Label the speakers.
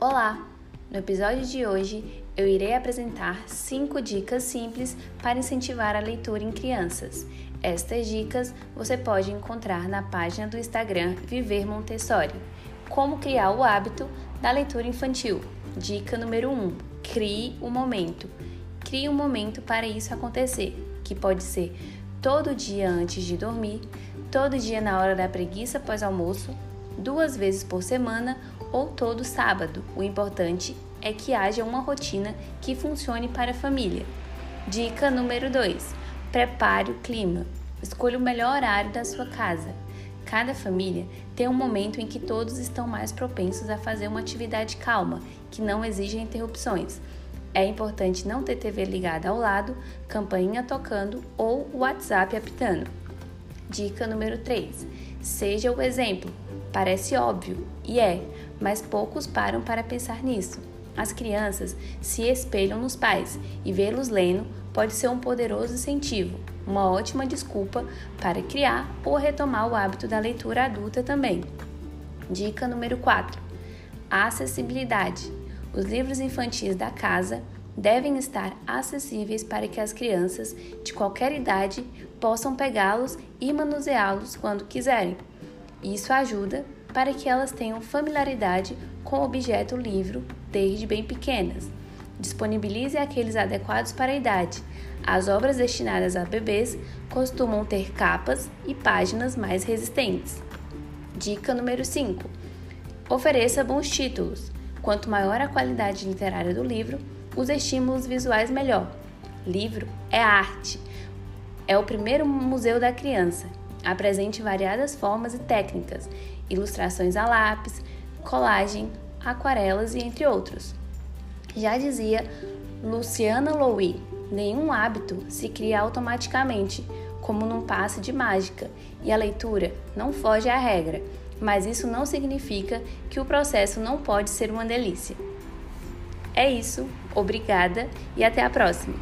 Speaker 1: Olá! No episódio de hoje eu irei apresentar 5 dicas simples para incentivar a leitura em crianças. Estas dicas você pode encontrar na página do Instagram Viver Montessori. Como criar o hábito da leitura infantil. Dica número 1: crie o momento. Crie um momento para isso acontecer, que pode ser todo dia antes de dormir, todo dia na hora da preguiça após almoço, duas vezes por semana ou todo sábado. O importante é que haja uma rotina que funcione para a família. Dica número 2: prepare o clima. Escolha o melhor horário da sua casa. Cada família tem um momento em que todos estão mais propensos a fazer uma atividade calma, que não exige interrupções. É importante não ter TV ligada ao lado, campainha tocando ou WhatsApp apitando. Dica número 3: Seja o exemplo. Parece óbvio, e é, mas poucos param para pensar nisso. As crianças se espelham nos pais e vê-los lendo pode ser um poderoso incentivo, uma ótima desculpa para criar ou retomar o hábito da leitura adulta também. Dica número 4: Acessibilidade. Os livros infantis da casa devem estar acessíveis para que as crianças de qualquer idade possam pegá-los e manuseá-los quando quiserem. Isso ajuda para que elas tenham familiaridade com o objeto livro desde bem pequenas. Disponibilize aqueles adequados para a idade. As obras destinadas a bebês costumam ter capas e páginas mais resistentes. Dica número 5: Ofereça bons títulos. Quanto maior a qualidade literária do livro, os estímulos visuais melhor. Livro é arte. É o primeiro museu da criança. Apresente variadas formas e técnicas, ilustrações a lápis, colagem, aquarelas e entre outros. Já dizia Luciana Louis, nenhum hábito se cria automaticamente, como num passe de mágica, e a leitura não foge à regra, mas isso não significa que o processo não pode ser uma delícia. É isso, obrigada e até a próxima!